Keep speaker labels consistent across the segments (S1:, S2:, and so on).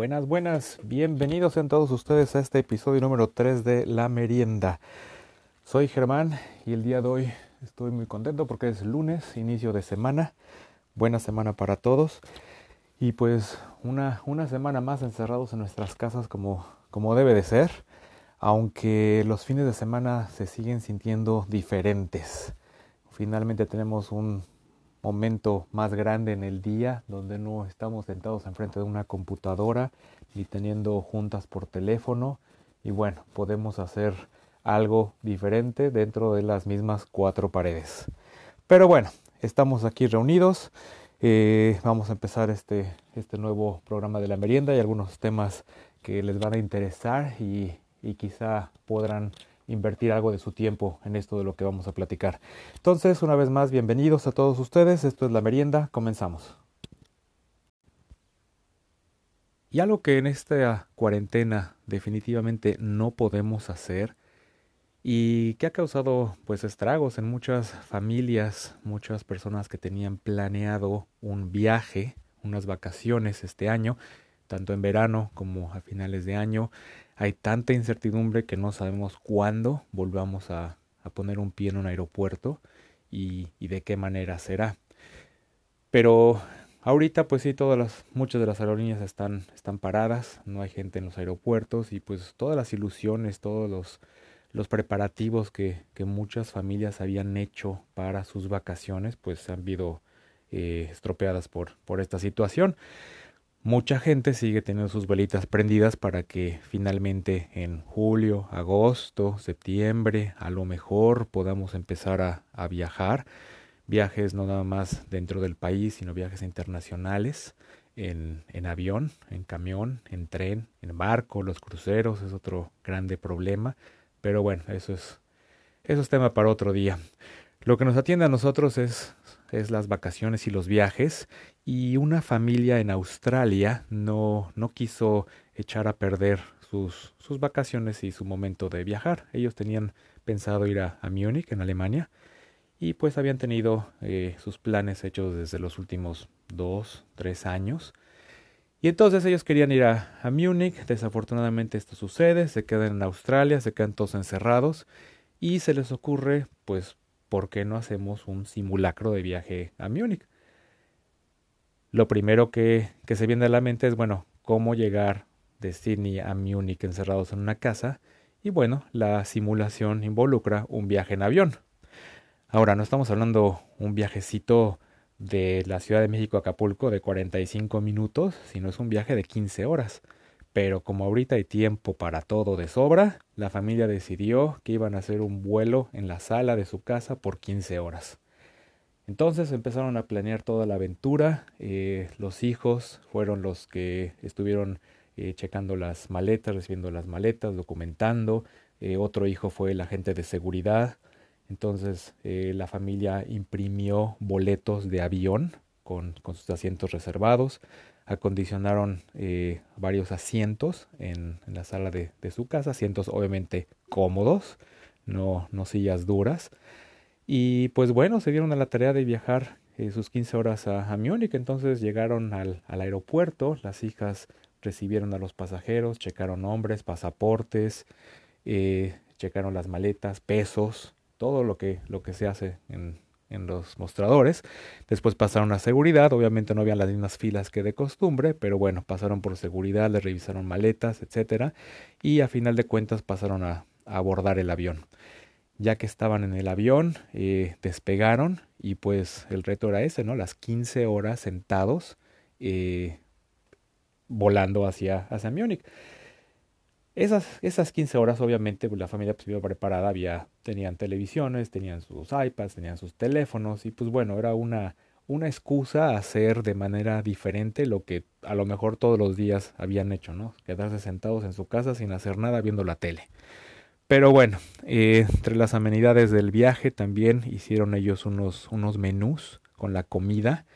S1: Buenas, buenas, bienvenidos en todos ustedes a este episodio número 3 de La Merienda. Soy Germán y el día de hoy estoy muy contento porque es lunes, inicio de semana. Buena semana para todos. Y pues una, una semana más encerrados en nuestras casas como, como debe de ser, aunque los fines de semana se siguen sintiendo diferentes. Finalmente tenemos un momento más grande en el día donde no estamos sentados enfrente de una computadora ni teniendo juntas por teléfono y bueno, podemos hacer algo diferente dentro de las mismas cuatro paredes. Pero bueno, estamos aquí reunidos. Eh, vamos a empezar este, este nuevo programa de la merienda y algunos temas que les van a interesar y, y quizá podrán invertir algo de su tiempo en esto de lo que vamos a platicar. Entonces, una vez más, bienvenidos a todos ustedes. Esto es la merienda. Comenzamos. Y algo que en esta cuarentena definitivamente no podemos hacer y que ha causado pues estragos en muchas familias, muchas personas que tenían planeado un viaje, unas vacaciones este año, tanto en verano como a finales de año. Hay tanta incertidumbre que no sabemos cuándo volvamos a, poner un pie en un aeropuerto y, de qué manera será. Pero ahorita pues sí, todas las, muchas de las aerolíneas están, están paradas, no hay gente en los aeropuertos y pues todas las ilusiones, todos los preparativos que, que, muchas familias habían hecho para sus vacaciones, pues se han visto eh, estropeadas por, por esta situación. Mucha gente sigue teniendo sus velitas prendidas para que finalmente en julio, agosto, septiembre, a lo mejor podamos empezar a, viajar. Viajes no nada más dentro del país, sino viajes internacionales en, en avión, en camión, en tren, en barco, los cruceros es otro grande problema pero bueno, eso es, eso es tema para otro día. Lo que nos atiende a nosotros es, es las vacaciones y los viajes. Y una familia en Australia no, no quiso echar a perder sus, sus vacaciones y su momento de viajar. Ellos tenían pensado ir a, a Múnich, en Alemania, y pues habían tenido eh, sus planes hechos desde los últimos dos, tres años. Y entonces ellos querían ir a, a Múnich, desafortunadamente esto sucede, se quedan en Australia, se quedan todos encerrados y se les ocurre, pues, ¿por qué no hacemos un simulacro de viaje a Múnich? Lo primero que, que se viene a la mente es, bueno, cómo llegar de Sydney a Múnich encerrados en una casa y bueno, la simulación involucra un viaje en avión. Ahora, no estamos hablando un viajecito de la Ciudad de México a Acapulco de 45 minutos, sino es un viaje de 15 horas. Pero como ahorita hay tiempo para todo de sobra, la familia decidió que iban a hacer un vuelo en la sala de su casa por 15 horas. Entonces empezaron a planear toda la aventura. Eh, los hijos fueron los que estuvieron eh, checando las maletas, recibiendo las maletas, documentando. Eh, otro hijo fue el agente de seguridad entonces eh, la familia imprimió boletos de avión con, con sus asientos reservados, acondicionaron eh, varios asientos en, la sala de, su casa, asientos obviamente cómodos, no, sillas duras. Y pues bueno, se dieron a la tarea de viajar eh, sus 15 horas a, a Múnich, entonces llegaron al, al aeropuerto, las hijas recibieron a los pasajeros, checaron nombres, pasaportes, eh, checaron las maletas, pesos, todo lo que, lo que se hace en, en los mostradores. Después pasaron a seguridad, obviamente no había las mismas filas que de costumbre, pero bueno, pasaron por seguridad, les revisaron maletas, etcétera, y a final de cuentas pasaron a, a abordar el avión. Ya que estaban en el avión, eh, despegaron y pues el reto era ese, ¿no? Las 15 horas sentados eh, volando hacia, hacia Múnich. Esas, esas 15 horas, obviamente, pues, la familia pues, preparada, había, tenían televisiones, tenían sus iPads, tenían sus teléfonos, y pues bueno, era una, una excusa a hacer de manera diferente lo que a lo mejor todos los días habían hecho, ¿no? Quedarse sentados en su casa sin hacer nada viendo la tele. Pero bueno, eh, entre las amenidades del viaje también hicieron ellos unos, unos menús con la comida,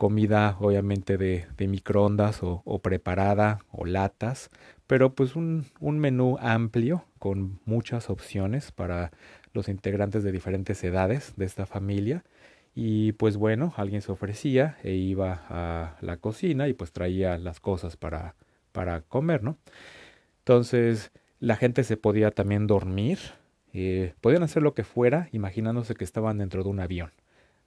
S1: comida obviamente de, de microondas o, preparada o latas, pero pues un, un menú amplio con muchas opciones para los integrantes de diferentes edades de esta familia. Y pues bueno, alguien se ofrecía e iba a la cocina y pues traía las cosas para, para comer, ¿no? Entonces, la gente se podía también dormir, eh, podían hacer lo que fuera, imaginándose que estaban dentro de un avión.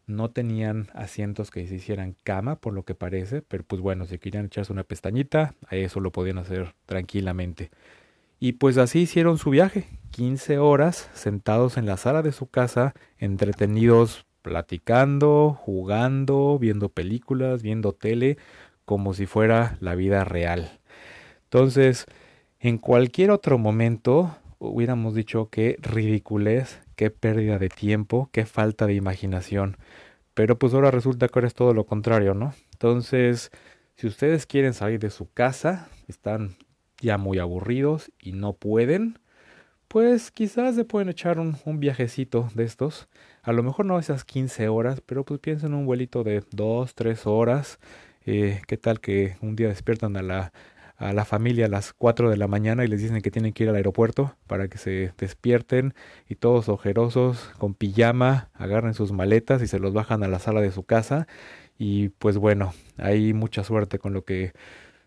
S1: No tenían asientos que se hicieran cama, por lo que parece, pero pues bueno, si querían echarse una pestañita, a eso lo podían hacer tranquilamente. Y pues así hicieron su viaje, 15 horas sentados en la sala de su casa, entretenidos platicando, jugando, viendo películas, viendo tele, como si fuera la vida real. Entonces, en cualquier otro momento hubiéramos dicho que ridiculez, qué pérdida de tiempo, qué falta de imaginación. Pero pues ahora resulta que ahora es todo lo contrario, ¿no? Entonces, si ustedes quieren salir de su casa, están ya muy aburridos y no pueden, pues quizás se pueden echar un, viajecito de estos. A lo mejor no esas 15 horas, pero pues piensen en un vuelito de 2, 3 horas. Eh, ¿Qué tal que un día despiertan a la, a la familia a las 4 de la mañana y les dicen que tienen que ir al aeropuerto para que se despierten y todos ojerosos, con pijama, agarren sus maletas y se los bajan a la sala de su casa? Y pues bueno, hay mucha suerte con lo que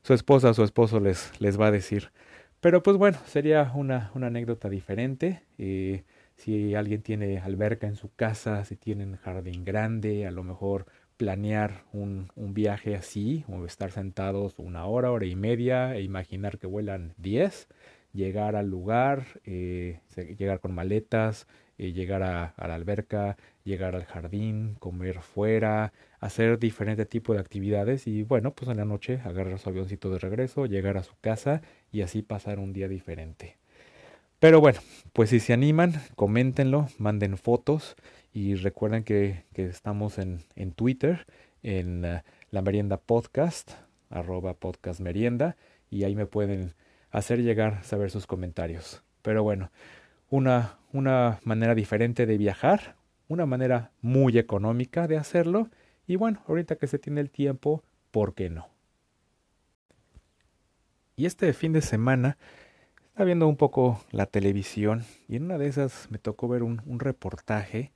S1: su esposa o su esposo les, les va a decir. Pero pues bueno, sería una, una anécdota diferente. Eh, si alguien tiene alberca en su casa, si tienen jardín grande, a lo mejor planear un, un, viaje así, o estar sentados una hora, hora y media, e imaginar que vuelan diez, llegar al lugar, eh, llegar con maletas, eh, llegar a, a, la alberca, llegar al jardín, comer fuera, hacer diferente tipo de actividades y bueno, pues en la noche agarrar su avioncito de regreso, llegar a su casa y así pasar un día diferente. Pero bueno, pues si se animan, coméntenlo, manden fotos y recuerden que, que estamos en, en, Twitter, en uh, la merienda podcast, arroba podcast merienda, y ahí me pueden hacer llegar, saber sus comentarios. Pero bueno, una, una manera diferente de viajar, una manera muy económica de hacerlo, y bueno, ahorita que se tiene el tiempo, ¿por qué no? Y este fin de semana estaba viendo un poco la televisión y en una de esas me tocó ver un, un reportaje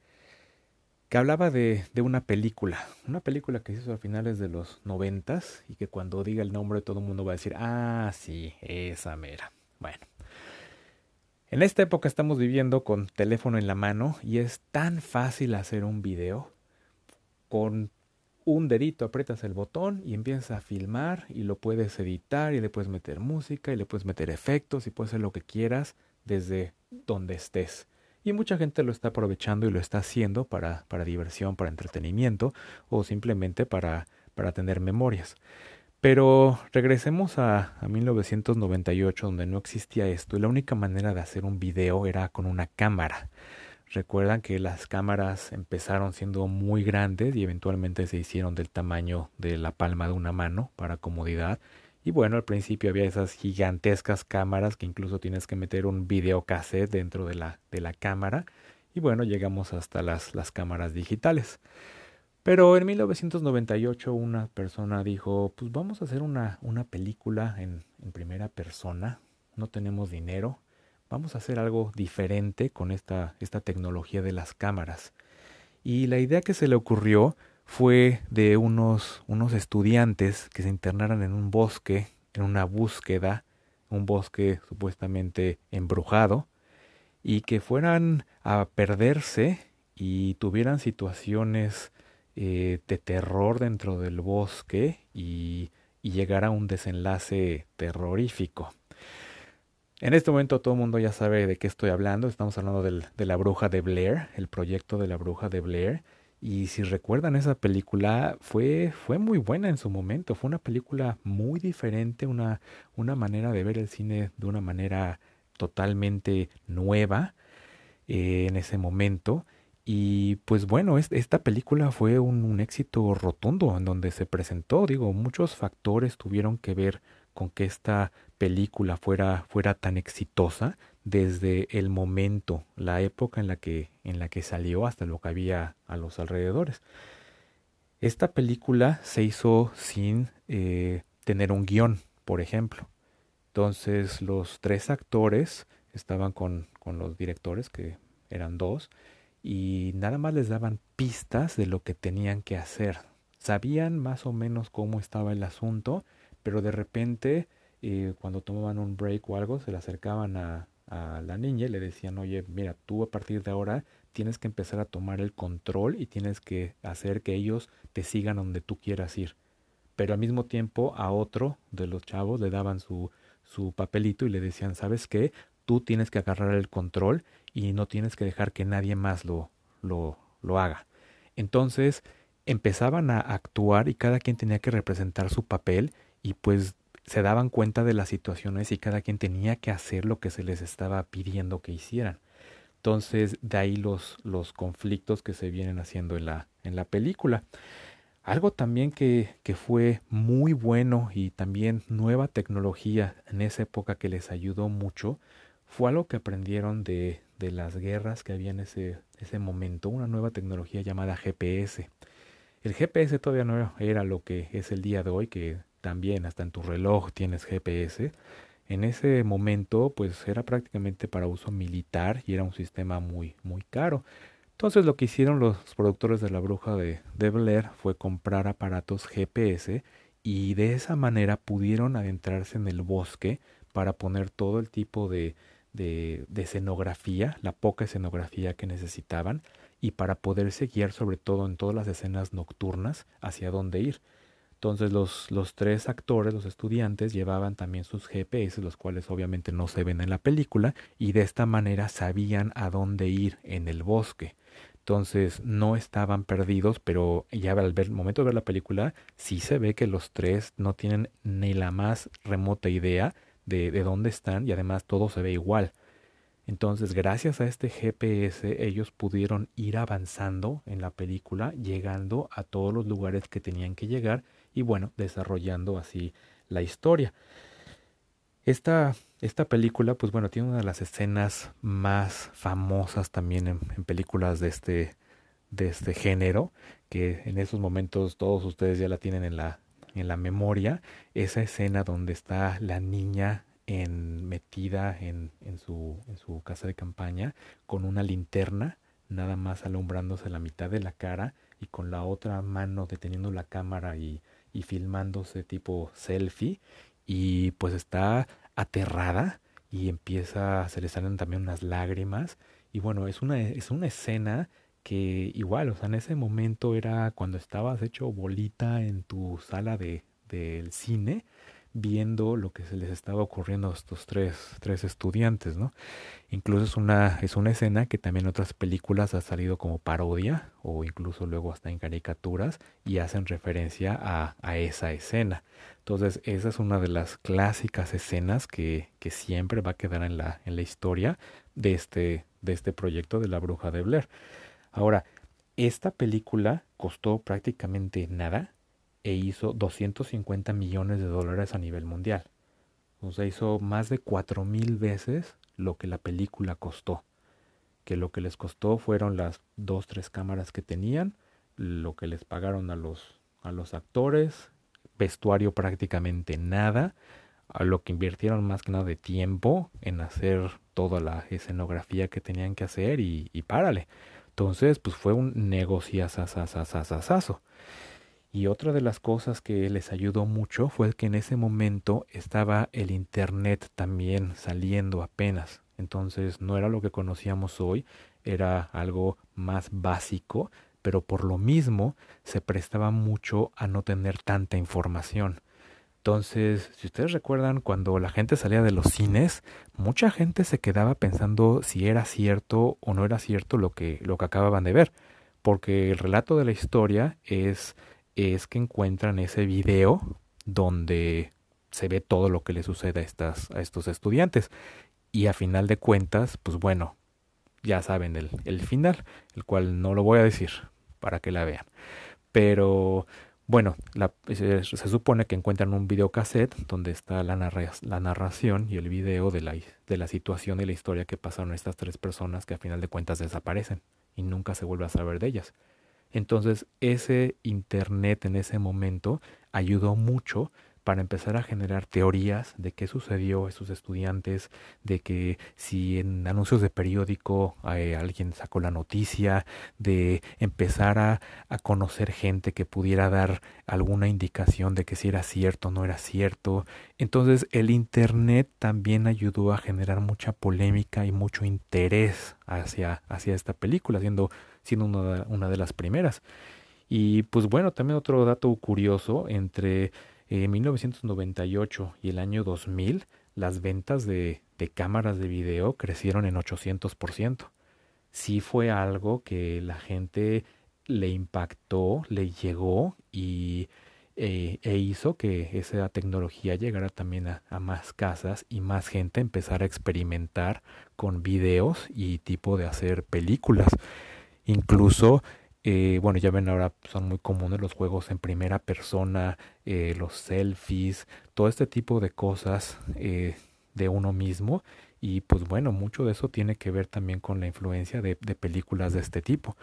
S1: que hablaba de, de, una película, una película que se hizo a finales de los noventas y que cuando diga el nombre todo el mundo va a decir, ah, sí, esa mera. Bueno, en esta época estamos viviendo con teléfono en la mano y es tan fácil hacer un video. Con un dedito aprietas el botón y empiezas a filmar y lo puedes editar y le puedes meter música y le puedes meter efectos y puedes hacer lo que quieras desde donde estés. Y mucha gente lo está aprovechando y lo está haciendo para, para diversión, para entretenimiento o simplemente para, para tener memorias. Pero regresemos a, a 1998 donde no existía esto y la única manera de hacer un video era con una cámara. Recuerdan que las cámaras empezaron siendo muy grandes y eventualmente se hicieron del tamaño de la palma de una mano para comodidad y bueno, al principio había esas gigantescas cámaras que incluso tienes que meter un videocassette dentro de la, de la cámara. Y bueno, llegamos hasta las, las cámaras digitales. Pero en 1998 una persona dijo, pues vamos a hacer una, una película en, en primera persona. No tenemos dinero. Vamos a hacer algo diferente con esta, esta tecnología de las cámaras. Y la idea que se le ocurrió fue de unos, unos estudiantes que se internaran en un bosque, en una búsqueda, un bosque supuestamente embrujado, y que fueran a perderse y tuvieran situaciones eh, de terror dentro del bosque y, y llegara a un desenlace terrorífico. En este momento todo el mundo ya sabe de qué estoy hablando. Estamos hablando del, de la bruja de Blair, el proyecto de la bruja de Blair. Y si recuerdan esa película, fue, fue muy buena en su momento. Fue una película muy diferente, una, una manera de ver el cine de una manera totalmente nueva eh, en ese momento. Y pues bueno, es, esta película fue un, un, éxito rotundo en donde se presentó. Digo, muchos factores tuvieron que ver con que esta película fuera, fuera tan exitosa desde el momento, la época en la que, en la que salió hasta lo que había a los alrededores. Esta película se hizo sin eh, tener un guion, por ejemplo. Entonces los tres actores estaban con, con los directores, que eran dos, y nada más les daban pistas de lo que tenían que hacer. Sabían más o menos cómo estaba el asunto, pero de repente eh, cuando tomaban un break o algo, se le acercaban a, a la niña y le decían, oye, mira, tú a partir de ahora tienes que empezar a tomar el control y tienes que hacer que ellos te sigan donde tú quieras ir. Pero al mismo tiempo a otro de los chavos le daban su, su papelito y le decían, ¿sabes qué? Tú tienes que agarrar el control y no tienes que dejar que nadie más lo, lo, lo haga. Entonces empezaban a actuar y cada quien tenía que representar su papel y pues se daban cuenta de las situaciones y cada quien tenía que hacer lo que se les estaba pidiendo que hicieran. Entonces, de ahí los, los conflictos que se vienen haciendo en la, en la película. Algo también que, que fue muy bueno y también nueva tecnología en esa época que les ayudó mucho fue algo que aprendieron de, de las guerras que había en ese, ese momento, una nueva tecnología llamada GPS. El GPS todavía no era lo que es el día de hoy, que también hasta en tu reloj tienes GPS. En ese momento, pues era prácticamente para uso militar y era un sistema muy, muy caro. Entonces lo que hicieron los productores de la bruja de, de Blair fue comprar aparatos GPS y de esa manera pudieron adentrarse en el bosque para poner todo el tipo de, de, de escenografía, la poca escenografía que necesitaban y para poderse guiar sobre todo en todas las escenas nocturnas hacia dónde ir. Entonces los, los tres actores, los estudiantes, llevaban también sus GPS, los cuales obviamente no se ven en la película, y de esta manera sabían a dónde ir en el bosque. Entonces no estaban perdidos, pero ya al ver, momento de ver la película, sí se ve que los tres no tienen ni la más remota idea de, de dónde están y además todo se ve igual. Entonces, gracias a este GPS, ellos pudieron ir avanzando en la película, llegando a todos los lugares que tenían que llegar y bueno, desarrollando así la historia. Esta, esta película, pues bueno, tiene una de las escenas más famosas también en, películas de este, de este género, que en esos momentos todos ustedes ya la tienen en la, en la memoria, esa escena donde está la niña en, metida en, en, su, en su casa de campaña con una linterna, nada más alumbrándose la mitad de la cara y con la otra mano deteniendo la cámara y y filmándose tipo selfie y pues está aterrada y empieza, se le salen también unas lágrimas y bueno, es una, es una escena que igual, o sea, en ese momento era cuando estabas hecho bolita en tu sala de, del cine viendo lo que se les estaba ocurriendo a estos tres, tres estudiantes, ¿no? Incluso es una, es una escena que también en otras películas ha salido como parodia o incluso luego hasta en caricaturas y hacen referencia a, a esa escena. Entonces esa es una de las clásicas escenas que, que siempre va a quedar en la, en la historia de este, de este proyecto de la bruja de Blair. Ahora, esta película costó prácticamente nada, e hizo 250 millones de dólares a nivel mundial. O sea, hizo más de cuatro mil veces lo que la película costó. Que lo que les costó fueron las dos, tres cámaras que tenían, lo que les pagaron a los, a los actores, vestuario prácticamente nada, a lo que invirtieron más que nada de tiempo en hacer toda la escenografía que tenían que hacer y, y párale. Entonces, pues fue un negociazazazazazazo. Y otra de las cosas que les ayudó mucho fue que en ese momento estaba el Internet también saliendo apenas. Entonces no era lo que conocíamos hoy, era algo más básico, pero por lo mismo se prestaba mucho a no tener tanta información. Entonces, si ustedes recuerdan, cuando la gente salía de los cines, mucha gente se quedaba pensando si era cierto o no era cierto lo que, lo que acababan de ver, porque el relato de la historia es es que encuentran ese video donde se ve todo lo que le sucede a, estas, a estos estudiantes. Y a final de cuentas, pues bueno, ya saben el, el final, el cual no lo voy a decir para que la vean. Pero bueno, la, se, supone que encuentran un videocassette donde está la, narra, la narración y el video de la, de la situación y la historia que pasaron estas tres personas que a final de cuentas desaparecen y nunca se vuelve a saber de ellas. Entonces ese Internet en ese momento ayudó mucho para empezar a generar teorías de qué sucedió a esos estudiantes, de que si en anuncios de periódico eh, alguien sacó la noticia, de empezar a, a, conocer gente que pudiera dar alguna indicación de que si era cierto o no era cierto. Entonces el Internet también ayudó a generar mucha polémica y mucho interés hacia, hacia esta película, siendo, siendo una, de las primeras. Y pues bueno, también otro dato curioso, entre eh, 1998 y el año 2000, las ventas de, cámaras de video crecieron en 800%. Sí fue algo que la gente le impactó, le llegó y eh, e hizo que esa tecnología llegara también a, más casas y más gente empezara a experimentar con videos y tipo de hacer películas. Incluso eh, bueno, ya ven ahora son muy comunes los juegos en primera persona, eh, los selfies, todo este tipo de cosas eh, de uno mismo. Y pues bueno, mucho de eso tiene que ver también con la influencia de, de películas de este tipo.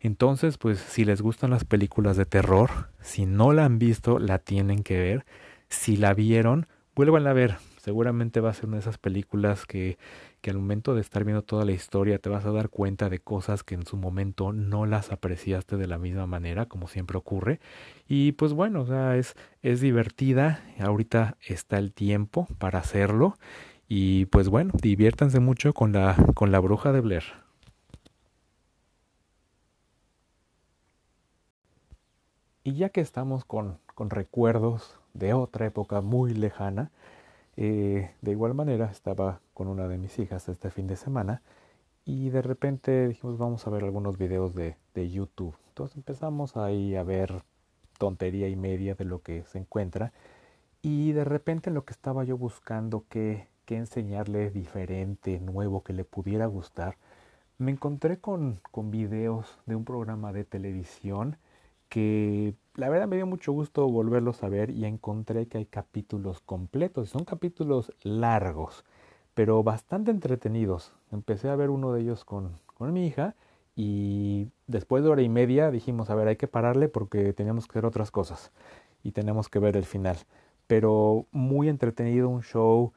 S1: Entonces, pues si les gustan las películas de terror, si no la han visto, la tienen que ver. Si la vieron, vuélvanla a ver. Seguramente va a ser una de esas películas que que al momento de estar viendo toda la historia te vas a dar cuenta de cosas que en su momento no las apreciaste de la misma manera, como siempre ocurre. Y pues bueno, o sea, es, es divertida, ahorita está el tiempo para hacerlo. Y pues bueno, diviértanse mucho con la, con la bruja de Blair. Y ya que estamos con, con recuerdos de otra época muy lejana, eh, de igual manera, estaba con una de mis hijas este fin de semana y de repente dijimos vamos a ver algunos videos de, de YouTube. Entonces empezamos ahí a ver tontería y media de lo que se encuentra y de repente en lo que estaba yo buscando qué, qué enseñarle diferente, nuevo, que le pudiera gustar, me encontré con, con videos de un programa de televisión que la verdad me dio mucho gusto volverlos a ver y encontré que hay capítulos completos. Son capítulos largos, pero bastante entretenidos. Empecé a ver uno de ellos con, con mi hija y después de hora y media dijimos, a ver, hay que pararle porque teníamos que ver otras cosas y tenemos que ver el final. Pero muy entretenido, un show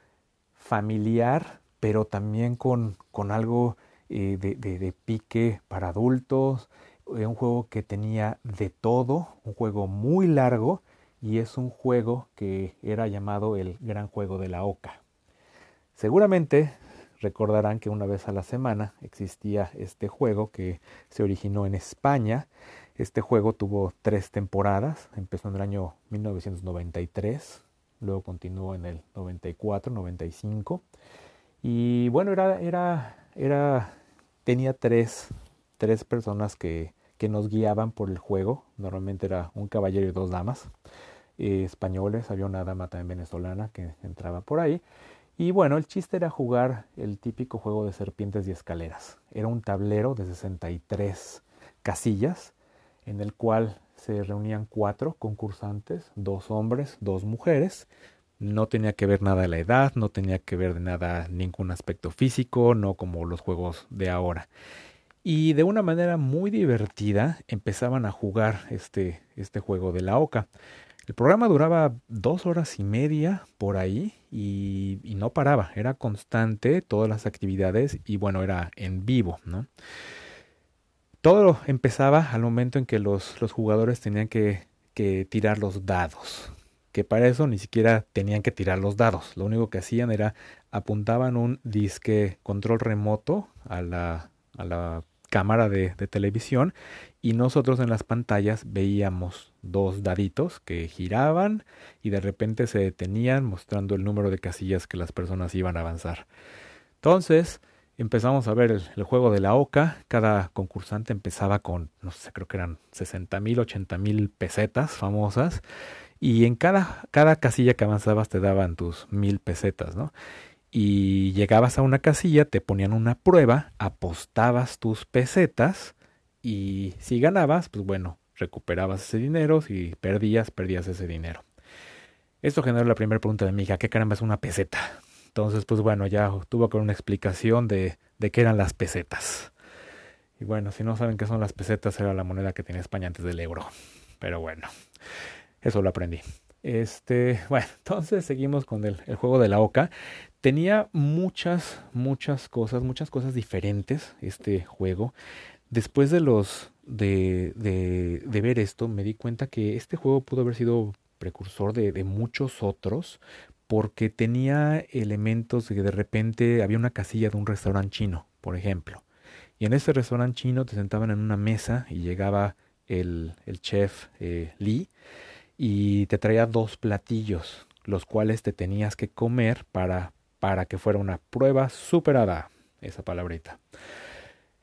S1: familiar, pero también con, con algo eh, de, de pique para adultos un juego que tenía de todo, un juego muy largo y es un juego que era llamado el Gran Juego de la Oca. Seguramente recordarán que una vez a la semana existía este juego que se originó en España. Este juego tuvo tres temporadas, empezó en el año 1993, luego continuó en el 94, 95 y bueno, era, era, era, tenía tres tres personas que, que nos guiaban por el juego. Normalmente era un caballero y dos damas eh, españoles. Había una dama también venezolana que entraba por ahí. Y bueno, el chiste era jugar el típico juego de serpientes y escaleras. Era un tablero de 63 casillas en el cual se reunían cuatro concursantes, dos hombres, dos mujeres. No tenía que ver nada de la edad, no tenía que ver de nada ningún aspecto físico, no como los juegos de ahora y de una manera muy divertida empezaban a jugar este, este juego de la oca. El programa duraba dos horas y media por ahí y, no paraba, era constante todas las actividades y bueno, era en vivo, ¿no? Todo empezaba al momento en que los, los jugadores tenían que, que tirar los dados, que para eso ni siquiera tenían que tirar los dados, lo único que hacían era apuntaban un disque control remoto a la, a la cámara de, televisión y nosotros en las pantallas veíamos dos daditos que giraban y de repente se detenían mostrando el número de casillas que las personas iban a avanzar. Entonces empezamos a ver el, el juego de la OCA, cada concursante empezaba con, no sé, creo que eran 60 mil, 80 mil pesetas famosas y en cada, cada casilla que avanzabas te daban tus mil pesetas, ¿no? Y llegabas a una casilla, te ponían una prueba, apostabas tus pesetas y si ganabas, pues bueno, recuperabas ese dinero, si perdías, perdías ese dinero. Esto generó la primera pregunta de mi hija, ¿qué caramba es una peseta? Entonces, pues bueno, ya tuvo que una explicación de, de qué eran las pesetas. Y bueno, si no saben qué son las pesetas, era la moneda que tenía España antes del euro. Pero bueno, eso lo aprendí. Este, bueno, entonces seguimos con el, el, juego de la oca. Tenía muchas, muchas cosas, muchas cosas diferentes este juego. Después de los de, de, de ver esto, me di cuenta que este juego pudo haber sido precursor de, muchos otros, porque tenía elementos de que de repente había una casilla de un restaurante chino, por ejemplo. Y en ese restaurante chino te sentaban en una mesa y llegaba el, el chef eh, Lee y te traía dos platillos, los cuales te tenías que comer para, para que fuera una prueba superada, esa palabrita.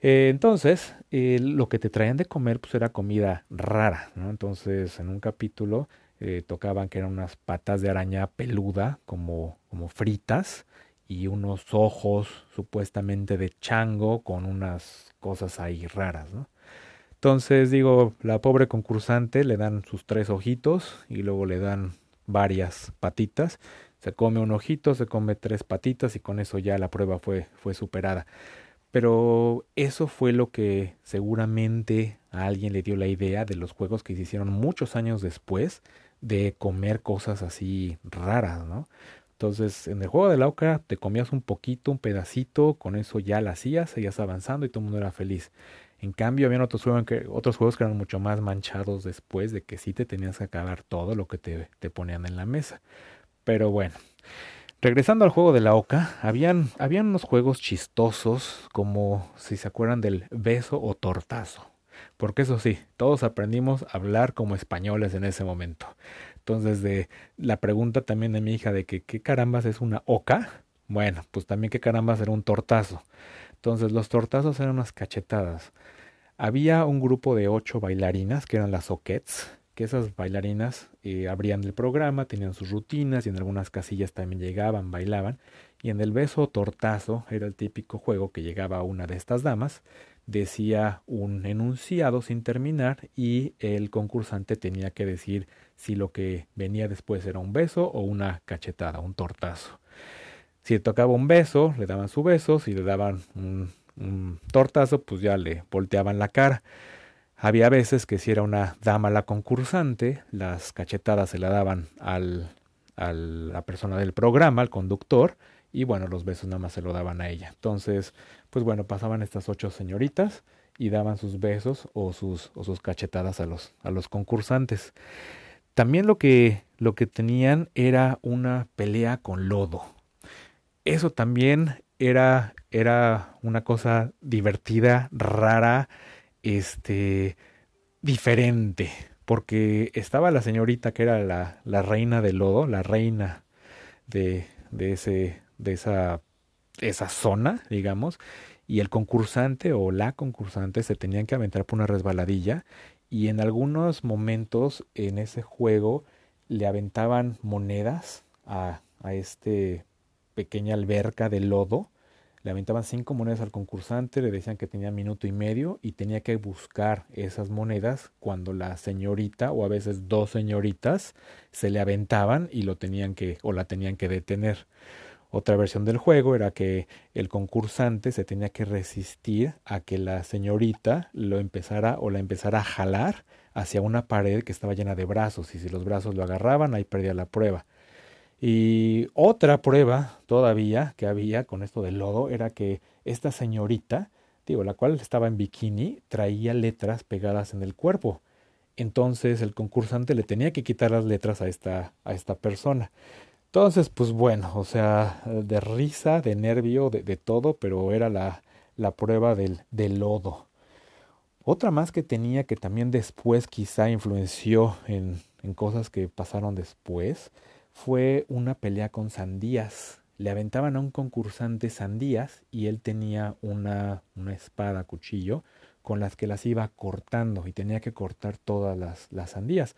S1: Eh, entonces, eh, lo que te traían de comer pues era comida rara. Entonces, en un capítulo eh, tocaban que eran unas patas de araña peluda, como, como fritas, y unos ojos supuestamente de chango con unas cosas ahí raras. Entonces digo, la pobre concursante le dan sus tres ojitos y luego le dan varias patitas. Se come un ojito, se come tres patitas y con eso ya la prueba fue, fue superada. Pero eso fue lo que seguramente a alguien le dio la idea de los juegos que se hicieron muchos años después de comer cosas así raras, ¿no? Entonces, en el juego de la oca te comías un poquito, un pedacito, con eso ya la hacías, seguías avanzando y todo el mundo era feliz. En cambio, había otros juegos, que, otros juegos que eran mucho más manchados después de que sí te tenías que acabar todo lo que te, te ponían en la mesa. Pero bueno, regresando al juego de la oca, habían, habían unos juegos chistosos como si se acuerdan del beso o tortazo. Porque eso sí, todos aprendimos a hablar como españoles en ese momento. Entonces, de la pregunta también de mi hija de que qué carambas es una oca, bueno, pues también qué carambas era un tortazo. Entonces los tortazos eran unas cachetadas. Había un grupo de ocho bailarinas que eran las Oquets, que esas bailarinas eh, abrían el programa, tenían sus rutinas y en algunas casillas también llegaban, bailaban. Y en el beso tortazo era el típico juego que llegaba una de estas damas, decía un enunciado sin terminar y el concursante tenía que decir si lo que venía después era un beso o una cachetada, un tortazo. Si le tocaba un beso, le daban su beso, si le daban un, un tortazo, pues ya le volteaban la cara. Había veces que si era una dama la concursante, las cachetadas se la daban al, a la persona del programa, al conductor, y bueno, los besos nada más se lo daban a ella. Entonces, pues bueno, pasaban estas ocho señoritas y daban sus besos o sus, o sus cachetadas a los, a los concursantes. También lo que, lo que tenían era una pelea con lodo eso también era, era una cosa divertida, rara, este, diferente, porque estaba la señorita que era la, la reina del lodo, la reina de, de, ese, de esa, esa zona, digamos, y el concursante o la concursante se tenían que aventar por una resbaladilla y en algunos momentos en ese juego le aventaban monedas a, a este pequeña alberca de lodo. Le aventaban cinco monedas al concursante, le decían que tenía minuto y medio y tenía que buscar esas monedas cuando la señorita o a veces dos señoritas se le aventaban y lo tenían que o la tenían que detener. Otra versión del juego era que el concursante se tenía que resistir a que la señorita lo empezara o la empezara a jalar hacia una pared que estaba llena de brazos y si los brazos lo agarraban ahí perdía la prueba. Y otra prueba todavía que había con esto del lodo era que esta señorita, digo, la cual estaba en bikini, traía letras pegadas en el cuerpo. Entonces el concursante le tenía que quitar las letras a esta, a esta persona. Entonces, pues bueno, o sea, de risa, de nervio, de, de todo, pero era la, la prueba del, del lodo. Otra más que tenía que también después quizá influenció en, en cosas que pasaron después fue una pelea con sandías. Le aventaban a un concursante sandías y él tenía una, una espada, cuchillo, con las que las iba cortando y tenía que cortar todas las, las sandías.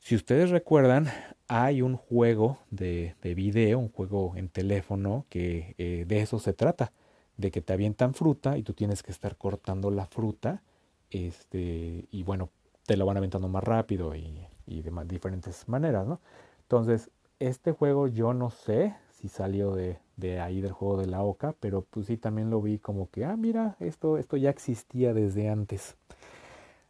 S1: Si ustedes recuerdan, hay un juego de, de video, un juego en teléfono que eh, de eso se trata, de que te avientan fruta y tú tienes que estar cortando la fruta, este, y bueno, te lo van aventando más rápido y, y de diferentes maneras, ¿no? Entonces, este juego yo no sé si salió de, ahí del juego de la Oca, pero pues sí también lo vi como que, ah, mira, esto, esto ya existía desde antes.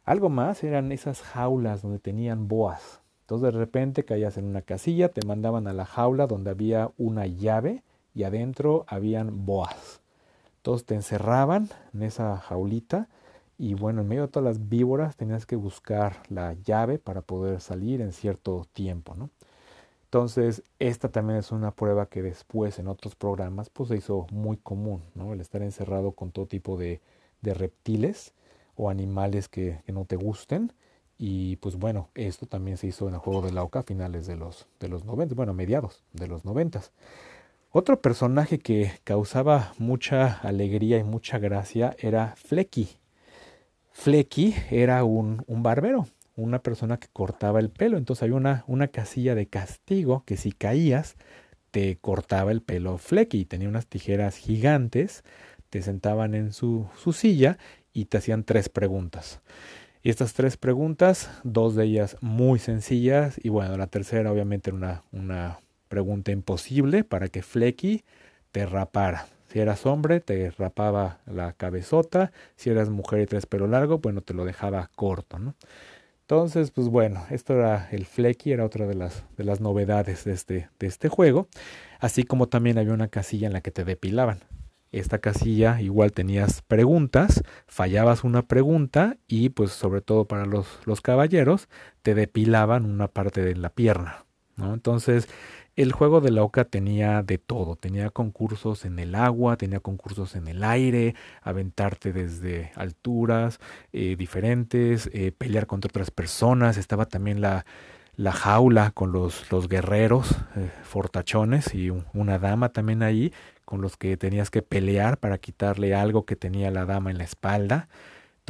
S1: Algo más eran esas jaulas donde tenían boas. Entonces de repente caías en una casilla, te mandaban a la jaula donde había una llave y adentro habían boas. Entonces te encerraban en esa jaulita y bueno, en medio de todas las víboras tenías que buscar la llave para poder salir en cierto tiempo, ¿no? Entonces, esta también es una prueba que después en otros programas pues se hizo muy común, ¿no? El estar encerrado con todo tipo de, reptiles o animales que, no te gusten. Y pues bueno, esto también se hizo en el juego de la Oca a finales de los, de los 90, bueno, mediados de los 90. Otro personaje que causaba mucha alegría y mucha gracia era Flecky. Flecky era un barbero, una persona que cortaba el pelo. Entonces había una, una casilla de castigo que si caías te cortaba el pelo Flecky. Tenía unas tijeras gigantes, te sentaban en su, su silla y te hacían tres preguntas. Y estas tres preguntas, dos de ellas muy sencillas y bueno, la tercera obviamente era una, una pregunta imposible para que Flecky te rapara. Si eras hombre, te rapaba la cabezota. Si eras mujer y tres pelo largo, bueno, te lo dejaba corto. Entonces, pues bueno, esto era el Flecky, era otra de las, de las novedades de este, de este juego. Así como también había una casilla en la que te depilaban. Esta casilla igual tenías preguntas, fallabas una pregunta y pues sobre todo para los, los caballeros te depilaban una parte de la pierna. ¿no? Entonces el juego de la Oca tenía de todo, tenía concursos en el agua, tenía concursos en el aire, aventarte desde alturas eh, diferentes, eh, pelear contra otras personas, estaba también la, la jaula con los, los guerreros eh, fortachones y una dama también ahí con los que tenías que pelear para quitarle algo que tenía la dama en la espalda.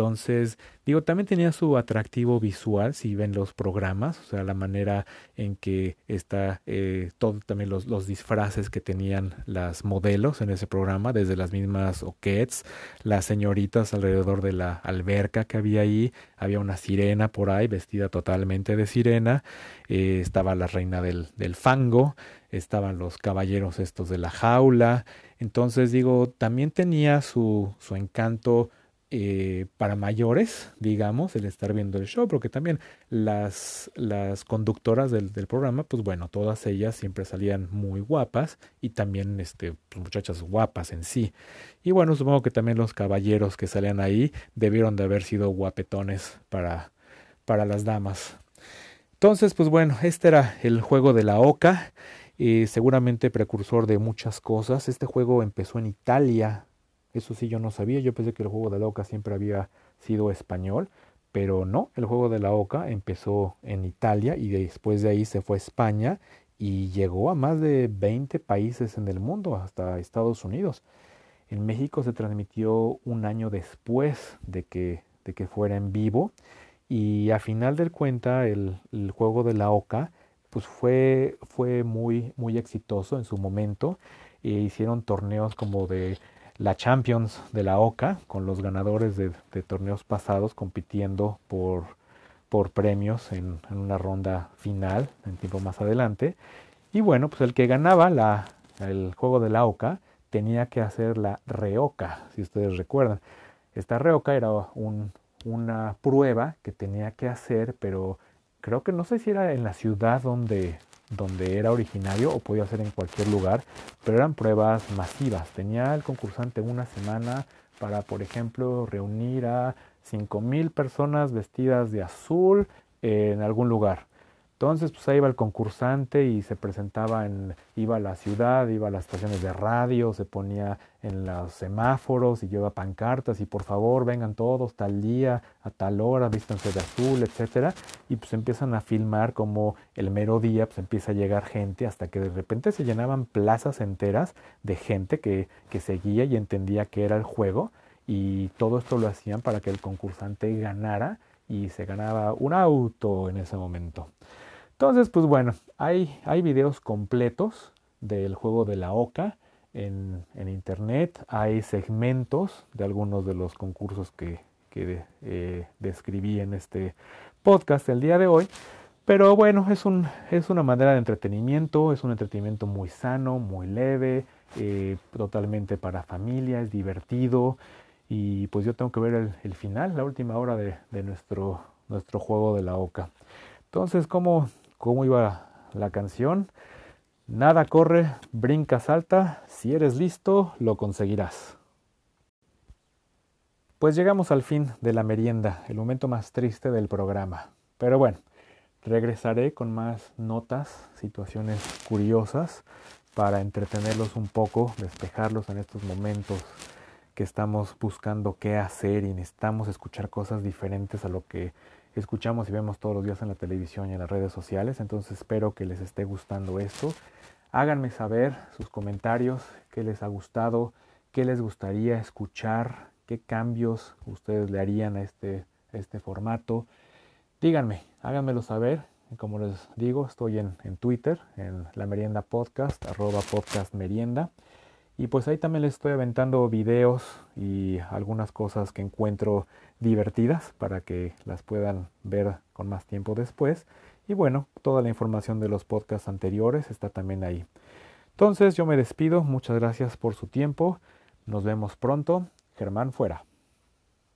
S1: Entonces, digo, también tenía su atractivo visual, si ven los programas, o sea, la manera en que está eh, todo también los, los, disfraces que tenían las modelos en ese programa, desde las mismas oquets, las señoritas alrededor de la alberca que había ahí, había una sirena por ahí vestida totalmente de sirena, eh, estaba la reina del, del fango, estaban los caballeros estos de la jaula, entonces digo, también tenía su, su encanto eh, para mayores, digamos, el estar viendo el show, porque también las, las conductoras del, del, programa, pues bueno, todas ellas siempre salían muy guapas y también este, pues muchachas guapas en sí. Y bueno, supongo que también los caballeros que salían ahí debieron de haber sido guapetones para, para las damas. Entonces, pues bueno, este era el juego de la Oca, eh, seguramente precursor de muchas cosas. Este juego empezó en Italia, eso sí yo no sabía, yo pensé que el juego de la Oca siempre había sido español, pero no, el juego de la Oca empezó en Italia y después de ahí se fue a España y llegó a más de 20 países en el mundo, hasta Estados Unidos. En México se transmitió un año después de que, de que fuera en vivo y a final del cuenta el, el juego de la Oca pues fue, fue muy, muy exitoso en su momento. E hicieron torneos como de la Champions de la OCA, con los ganadores de, torneos pasados compitiendo por, premios en, una ronda final, en tiempo más adelante. Y bueno, pues el que ganaba la, el juego de la OCA tenía que hacer la reoca, si ustedes recuerdan. Esta reoca era un, una prueba que tenía que hacer, pero creo que no sé si era en la ciudad donde, donde era originario o podía ser en cualquier lugar, pero eran pruebas masivas. Tenía el concursante una semana para, por ejemplo, reunir a 5.000 personas vestidas de azul en algún lugar. Entonces, pues ahí iba el concursante y se presentaba en, iba a la ciudad, iba a las estaciones de radio, se ponía en los semáforos y lleva pancartas y por favor vengan todos tal día, a tal hora, vístanse de azul, etcétera. Y pues empiezan a filmar como el mero día pues empieza a llegar gente hasta que de repente se llenaban plazas enteras de gente que, que seguía y entendía que era el juego y todo esto lo hacían para que el concursante ganara y se ganaba un auto en ese momento. Entonces, pues bueno, hay, hay videos completos del juego de la OCA en, internet, hay segmentos de algunos de los concursos que, que eh, describí en este podcast el día de hoy. Pero bueno, es, un, es una manera de entretenimiento, es un entretenimiento muy sano, muy leve, eh, totalmente para familia, es divertido. Y pues yo tengo que ver el, el final, la última hora de, de nuestro, nuestro juego de la OCA. Entonces, ¿cómo, cómo iba la canción. Nada corre, brinca, salta. Si eres listo, lo conseguirás. Pues llegamos al fin de la merienda, el momento más triste del programa. Pero bueno, regresaré con más notas, situaciones curiosas para entretenerlos un poco, despejarlos en estos momentos que estamos buscando qué hacer y necesitamos escuchar cosas diferentes a lo que escuchamos y vemos todos los días en la televisión y en las redes sociales. Entonces espero que les esté gustando esto. Háganme saber sus comentarios, qué les ha gustado, qué les gustaría escuchar, qué cambios ustedes le harían a este, este formato. Díganme, háganmelo saber. Como les digo, estoy en, en Twitter, en la merienda podcast, arroba podcast merienda. Y pues ahí también les estoy aventando videos y algunas cosas que encuentro divertidas para que las puedan ver con más tiempo después. Y bueno, toda la información de los podcasts anteriores está también ahí. Entonces yo me despido, muchas gracias por su tiempo, nos vemos pronto, Germán fuera.